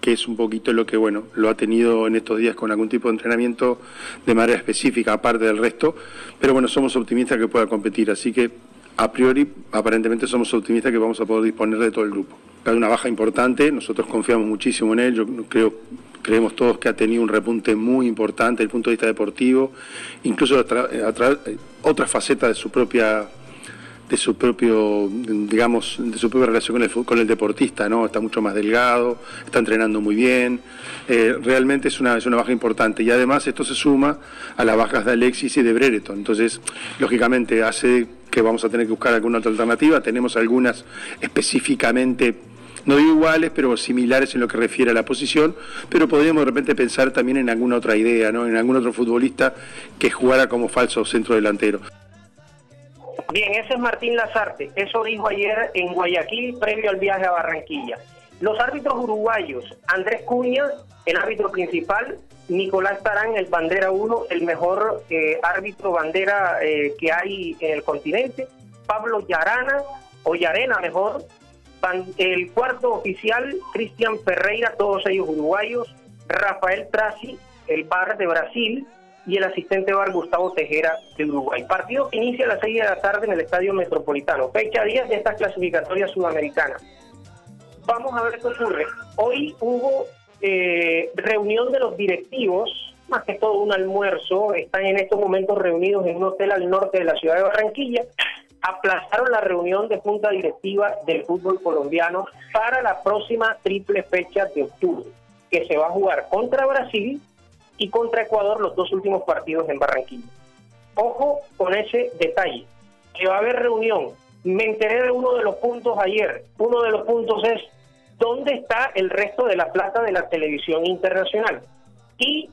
que es un poquito lo que, bueno, lo ha tenido en estos días con algún tipo de entrenamiento de manera específica, aparte del resto, pero bueno, somos optimistas que pueda competir, así que a priori, aparentemente somos optimistas que vamos a poder disponer de todo el grupo. Hay una baja importante, nosotros confiamos muchísimo en él, yo creo, creemos todos que ha tenido un repunte muy importante desde el punto de vista deportivo, incluso a, otra faceta de su propia de su propio, digamos, de su propia relación con el, con el deportista, ¿no? Está mucho más delgado, está entrenando muy bien, eh, realmente es una, es una baja importante y además esto se suma a las bajas de Alexis y de Brereton, entonces lógicamente hace que vamos a tener que buscar alguna otra alternativa, tenemos algunas específicamente no digo iguales, pero similares en lo que refiere a la posición, pero podríamos de repente pensar también en alguna otra idea, ¿no? en algún otro futbolista que jugara como falso centro delantero. Bien, ese es Martín Lazarte. Eso dijo ayer en Guayaquil previo al viaje a Barranquilla. Los árbitros uruguayos, Andrés Cuña, el árbitro principal, Nicolás Tarán, el bandera 1, el mejor eh, árbitro bandera eh, que hay en el continente, Pablo Yarana, o Yarena mejor, el cuarto oficial, Cristian Ferreira, todos ellos uruguayos, Rafael Traci, el bar de Brasil, y el asistente bar Gustavo Tejera de Uruguay. Partido que inicia a las 6 de la tarde en el Estadio Metropolitano. Fecha 10 de esta clasificatoria sudamericana. Vamos a ver qué ocurre. Hoy hubo eh, reunión de los directivos, más que todo un almuerzo. Están en estos momentos reunidos en un hotel al norte de la ciudad de Barranquilla. Aplazaron la reunión de junta directiva del fútbol colombiano para la próxima triple fecha de octubre, que se va a jugar contra Brasil y contra Ecuador los dos últimos partidos en Barranquilla. Ojo con ese detalle, que va a haber reunión. Me enteré de uno de los puntos ayer. Uno de los puntos es dónde está el resto de la plata de la televisión internacional y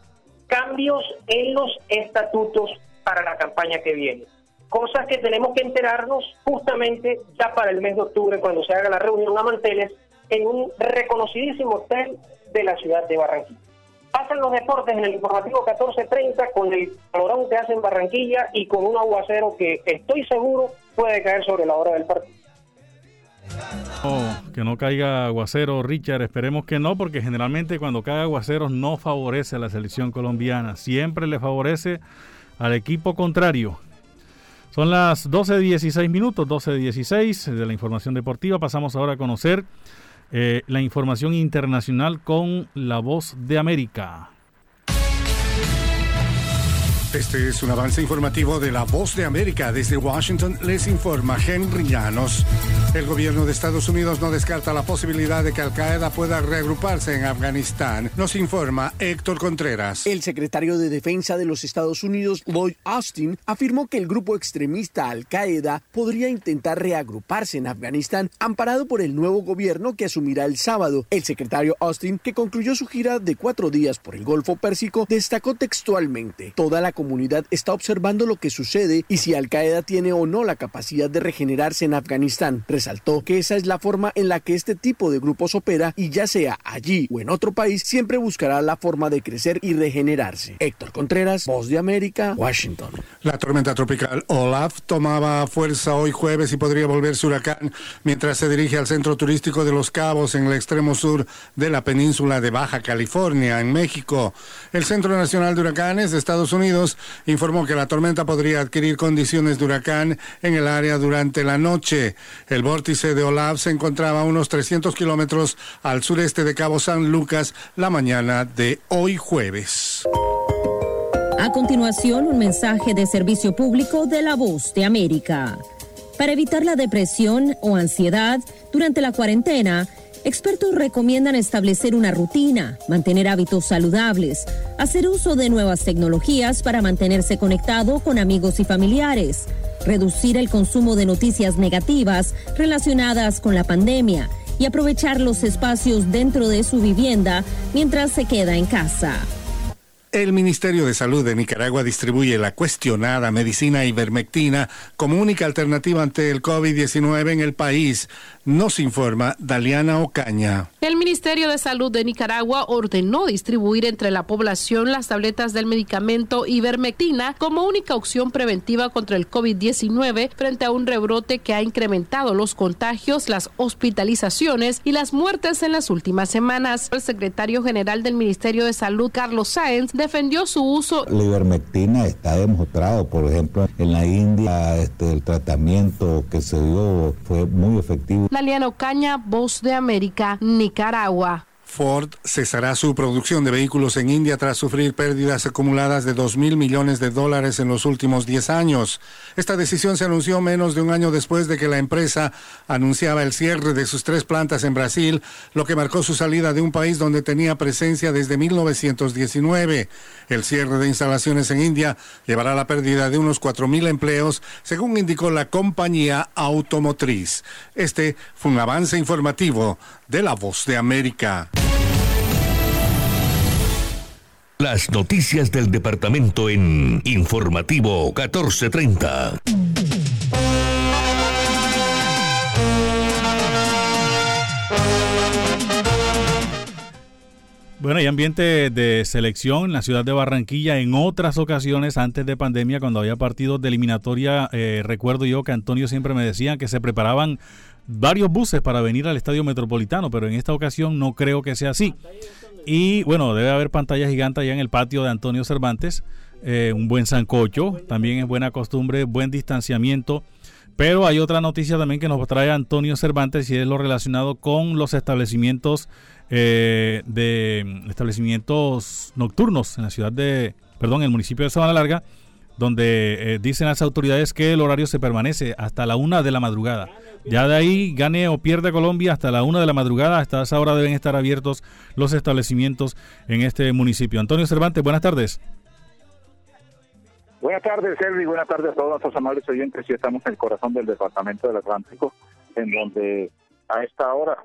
cambios en los estatutos para la campaña que viene. Cosas que tenemos que enterarnos justamente ya para el mes de octubre cuando se haga la reunión a Manteles en un reconocidísimo hotel de la ciudad de Barranquilla. Pasan los deportes en el informativo 1430 con el calorón que hace en Barranquilla y con un aguacero que estoy seguro puede caer sobre la hora del partido. que no caiga aguacero, Richard. Esperemos que no, porque generalmente cuando cae aguacero no favorece a la selección colombiana. Siempre le favorece al equipo contrario. Son las 12.16 minutos, 12.16 de la información deportiva. Pasamos ahora a conocer eh, la información internacional con la voz de América. Este es un avance informativo de La Voz de América. Desde Washington les informa Henry Llanos. El gobierno de Estados Unidos no descarta la posibilidad de que Al Qaeda pueda reagruparse en Afganistán. Nos informa Héctor Contreras. El secretario de Defensa de los Estados Unidos, Lloyd Austin, afirmó que el grupo extremista Al Qaeda podría intentar reagruparse en Afganistán, amparado por el nuevo gobierno que asumirá el sábado. El secretario Austin, que concluyó su gira de cuatro días por el Golfo Pérsico, destacó textualmente: toda la comunidad está observando lo que sucede y si Al Qaeda tiene o no la capacidad de regenerarse en Afganistán. Resaltó que esa es la forma en la que este tipo de grupos opera y ya sea allí o en otro país, siempre buscará la forma de crecer y regenerarse. Héctor Contreras, Voz de América, Washington. La tormenta tropical Olaf tomaba fuerza hoy jueves y podría volverse huracán mientras se dirige al centro turístico de Los Cabos en el extremo sur de la península de Baja California, en México. El Centro Nacional de Huracanes de Estados Unidos informó que la tormenta podría adquirir condiciones de huracán en el área durante la noche. El vórtice de Olaf se encontraba a unos 300 kilómetros al sureste de Cabo San Lucas la mañana de hoy jueves. A continuación, un mensaje de servicio público de la voz de América. Para evitar la depresión o ansiedad durante la cuarentena, Expertos recomiendan establecer una rutina, mantener hábitos saludables, hacer uso de nuevas tecnologías para mantenerse conectado con amigos y familiares, reducir el consumo de noticias negativas relacionadas con la pandemia y aprovechar los espacios dentro de su vivienda mientras se queda en casa. El Ministerio de Salud de Nicaragua distribuye la cuestionada medicina ivermectina como única alternativa ante el COVID-19 en el país, nos informa Daliana Ocaña. El Ministerio de Salud de Nicaragua ordenó distribuir entre la población las tabletas del medicamento ivermectina como única opción preventiva contra el COVID-19 frente a un rebrote que ha incrementado los contagios, las hospitalizaciones y las muertes en las últimas semanas. El secretario general del Ministerio de Salud, Carlos Sáenz, defendió su uso. La ivermectina está demostrado, por ejemplo, en la India este, el tratamiento que se dio fue muy efectivo. Daliano Caña, Voz de América, Nicaragua. Ford cesará su producción de vehículos en India tras sufrir pérdidas acumuladas de 2 mil millones de dólares en los últimos 10 años. Esta decisión se anunció menos de un año después de que la empresa anunciaba el cierre de sus tres plantas en Brasil, lo que marcó su salida de un país donde tenía presencia desde 1919. El cierre de instalaciones en India llevará a la pérdida de unos 4 mil empleos, según indicó la compañía automotriz. Este fue un avance informativo de La Voz de América. Las noticias del departamento en Informativo 1430. Bueno, hay ambiente de selección en la ciudad de Barranquilla en otras ocasiones antes de pandemia, cuando había partidos de eliminatoria. Eh, recuerdo yo que Antonio siempre me decía que se preparaban varios buses para venir al estadio metropolitano, pero en esta ocasión no creo que sea así. Y bueno, debe haber pantalla gigante allá en el patio de Antonio Cervantes. Eh, un buen sancocho, también es buena costumbre, buen distanciamiento. Pero hay otra noticia también que nos trae Antonio Cervantes y es lo relacionado con los establecimientos eh, de establecimientos nocturnos en la ciudad de, perdón, en el municipio de Sabana Larga, donde eh, dicen las autoridades que el horario se permanece hasta la una de la madrugada. Ya de ahí gane o pierde Colombia hasta la una de la madrugada. Hasta esa hora deben estar abiertos los establecimientos en este municipio. Antonio Cervantes, buenas tardes. Buenas tardes, Servi. Buenas tardes a todos nuestros amables oyentes. Ya estamos en el corazón del Departamento del Atlántico, en donde a esta hora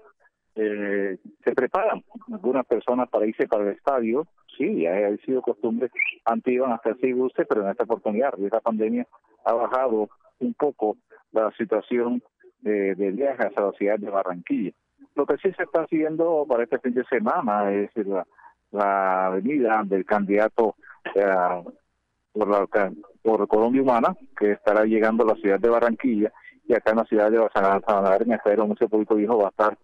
eh, se preparan algunas personas para irse para el estadio. Sí, ya ha sido costumbre. Antes iban hasta el guste, pero en esta oportunidad, esta pandemia ha bajado un poco la situación de, de viajes a la ciudad de Barranquilla. Lo que sí se está haciendo para este fin de semana es la, la venida del candidato eh, por, la, por Colombia Humana, que estará llegando a la ciudad de Barranquilla, y acá en la ciudad de Sabana en este aeromunicipio público dijo va a estar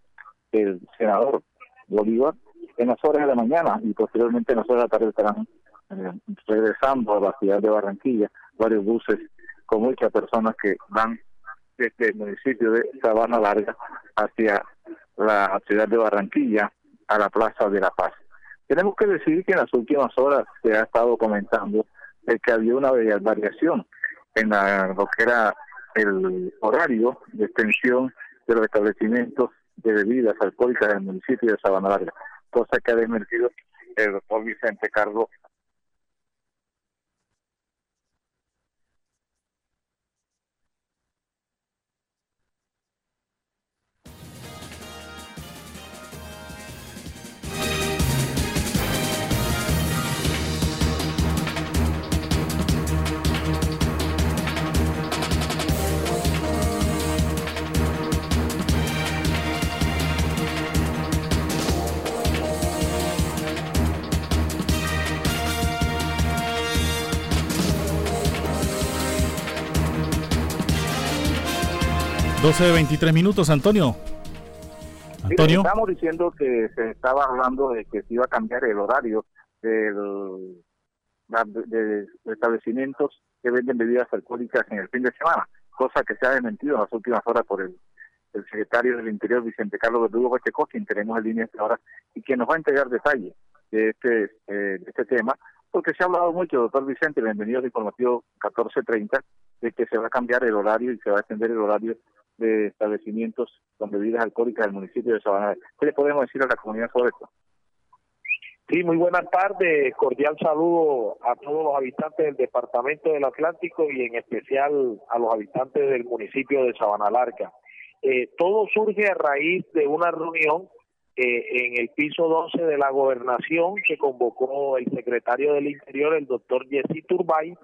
el senador Bolívar en las horas de la mañana y posteriormente en las horas de la tarde estarán eh, regresando a la ciudad de Barranquilla varios buses con muchas personas que van desde el municipio de Sabana Larga hacia la ciudad de Barranquilla a la Plaza de la Paz. Tenemos que decir que en las últimas horas se ha estado comentando de que había una variación en lo que era el horario de extensión de los establecimientos de bebidas alcohólicas del municipio de Sabana Larga, cosa que ha desmentido el doctor Vicente Carlos 12 23 minutos, Antonio. Antonio. estamos diciendo que se estaba hablando de que se iba a cambiar el horario del, de, establecimientos que venden bebidas alcohólicas en el fin de semana, cosa que se ha desmentido en las últimas horas por el, secretario del Interior, Vicente Carlos Verdugo Pacheco, quien tenemos en línea ahora y que nos va a entregar detalles de este, eh, de este tema, porque se ha hablado mucho, doctor Vicente, bienvenido al informativo 1430, de que se va a cambiar el horario y se va a extender el horario de establecimientos con bebidas alcohólicas del municipio de Sabana. ¿Qué le podemos decir a la comunidad sobre esto? Sí, muy buenas tardes. Cordial saludo a todos los habitantes del Departamento del Atlántico y en especial a los habitantes del municipio de Sabana Larga. Eh, todo surge a raíz de una reunión eh, en el piso 12 de la gobernación que convocó el secretario del Interior, el doctor Jesse Turbay,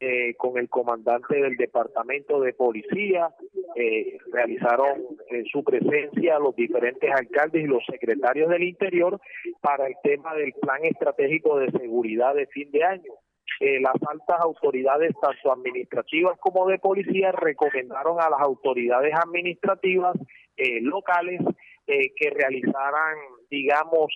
eh, con el comandante del departamento de policía, eh, realizaron en su presencia los diferentes alcaldes y los secretarios del interior para el tema del plan estratégico de seguridad de fin de año. Eh, las altas autoridades, tanto administrativas como de policía, recomendaron a las autoridades administrativas locales que realizaran, digamos,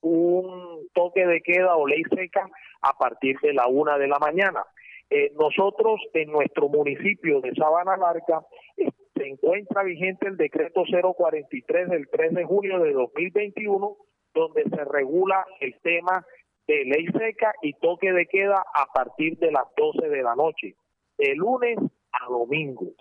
un toque de queda o ley seca a partir de la una de la mañana. Eh, nosotros en nuestro municipio de Sabana Larga eh, se encuentra vigente el decreto 043 del 3 de junio de 2021, donde se regula el tema de ley seca y toque de queda a partir de las 12 de la noche, de lunes a domingo.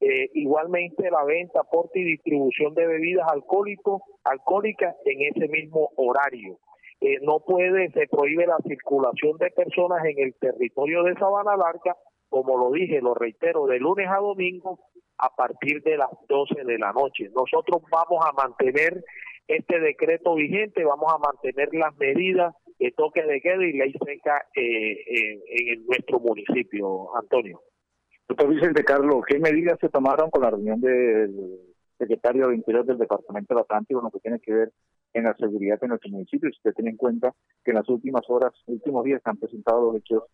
Eh, igualmente la venta, aporte y distribución de bebidas alcohólicas en ese mismo horario. Eh, no puede, se prohíbe la circulación de personas en el territorio de Sabana Larga, como lo dije, lo reitero, de lunes a domingo a partir de las 12 de la noche. Nosotros vamos a mantener este decreto vigente, vamos a mantener las medidas de toque de queda y ley seca eh, en, nuestro municipio, Antonio. Doctor Vicente Carlos, ¿qué medidas se tomaron con la reunión del secretario de Interior del Departamento del Atlántico en lo que tiene que ver en la seguridad de nuestro municipio. Si usted tiene en cuenta que en las últimas horas, últimos días, se han presentado los hechos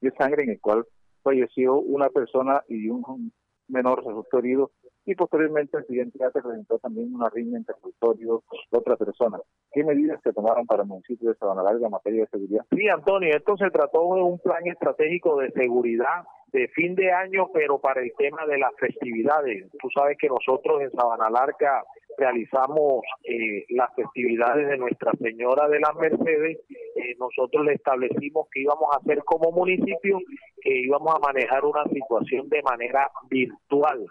de sangre en el cual falleció una persona y un menor resultó herido y posteriormente el siguiente día se presentó también una riña entre territorio de otra persona. ¿Qué medidas se tomaron para el municipio de Sabana Larga en materia de seguridad? Sí, Antonio, esto se trató de un plan estratégico de seguridad de fin de año, pero para el tema de las festividades. Tú sabes que nosotros en Sabana Larga realizamos eh, las festividades de Nuestra Señora de las Mercedes, eh, nosotros le establecimos que íbamos a hacer como municipio, que íbamos a manejar una situación de manera virtual,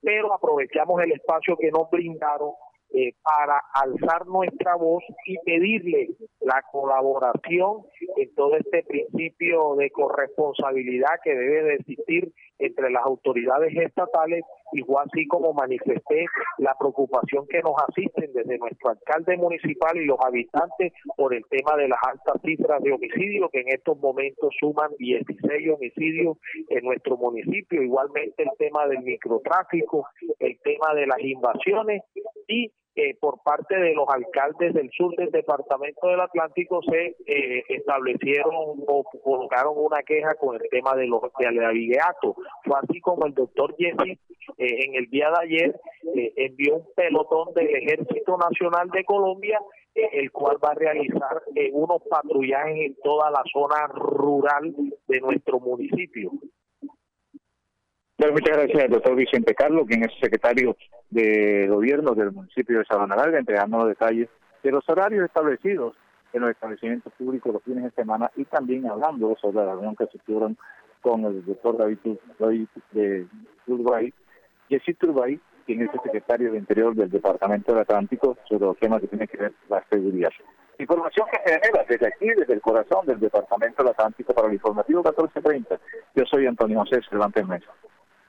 pero aprovechamos el espacio que nos brindaron eh, para alzar nuestra voz y pedirle la colaboración en todo este principio de corresponsabilidad que debe de existir entre las autoridades estatales fue así como manifesté la preocupación que nos asisten desde nuestro alcalde municipal y los habitantes por el tema de las altas cifras de homicidio que en estos momentos suman 16 homicidios en nuestro municipio, igualmente el tema del microtráfico, el tema de las invasiones y eh, por parte de los alcaldes del sur del departamento del Atlántico se eh, establecieron o colocaron una queja con el tema de los de avigueato. Fue así como el doctor Jesse eh, en el día de ayer envió un pelotón del Ejército Nacional de Colombia, el cual va a realizar unos patrullajes en toda la zona rural de nuestro municipio muchas gracias al doctor Vicente Carlos, quien es secretario de gobierno del municipio de Sabana Larga, entregando los detalles de los horarios establecidos en los establecimientos públicos los fines de semana y también hablando sobre la reunión que se tuvieron con el doctor David, de Turbay, Jesse Turbay, quien es el secretario de Interior del Departamento del Atlántico, sobre los temas que tienen que ver con la seguridad. Información que genera desde aquí, desde el corazón del Departamento del Atlántico para el informativo 1430. Yo soy Antonio José Cervantes Mesa.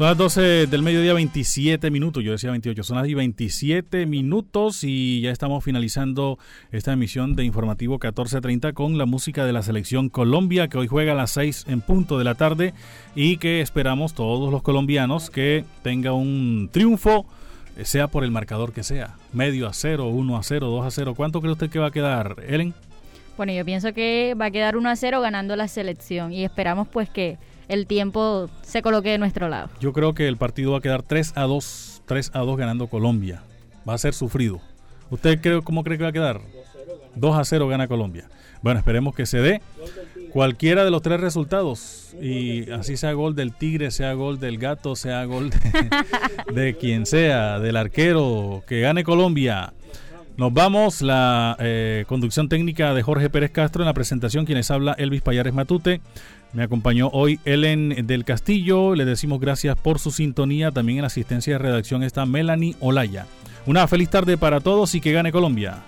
Son las 12 del mediodía, 27 minutos. Yo decía 28, son las 27 minutos y ya estamos finalizando esta emisión de Informativo 1430 con la música de la selección Colombia, que hoy juega a las 6 en punto de la tarde y que esperamos todos los colombianos que tenga un triunfo, eh, sea por el marcador que sea, medio a 0, 1 a 0, 2 a 0. ¿Cuánto cree usted que va a quedar, Ellen? Bueno, yo pienso que va a quedar 1 a 0 ganando la selección y esperamos pues que el tiempo se coloque de nuestro lado. Yo creo que el partido va a quedar 3 a 2, 3 a 2 ganando Colombia. Va a ser sufrido. ¿Usted cree, cómo cree que va a quedar? 2 a 0 gana Colombia. Bueno, esperemos que se dé cualquiera de los tres resultados. Y así sea gol del Tigre, sea gol del Gato, sea gol [laughs] de, quien sea, del arquero, que gane Colombia. Nos vamos, la eh, conducción técnica de Jorge Pérez Castro en la presentación, quienes habla Elvis Payares Matute. Me acompañó hoy Ellen del Castillo. Le decimos gracias por su sintonía. También en asistencia de redacción está Melanie Olaya. Una feliz tarde para todos y que gane Colombia.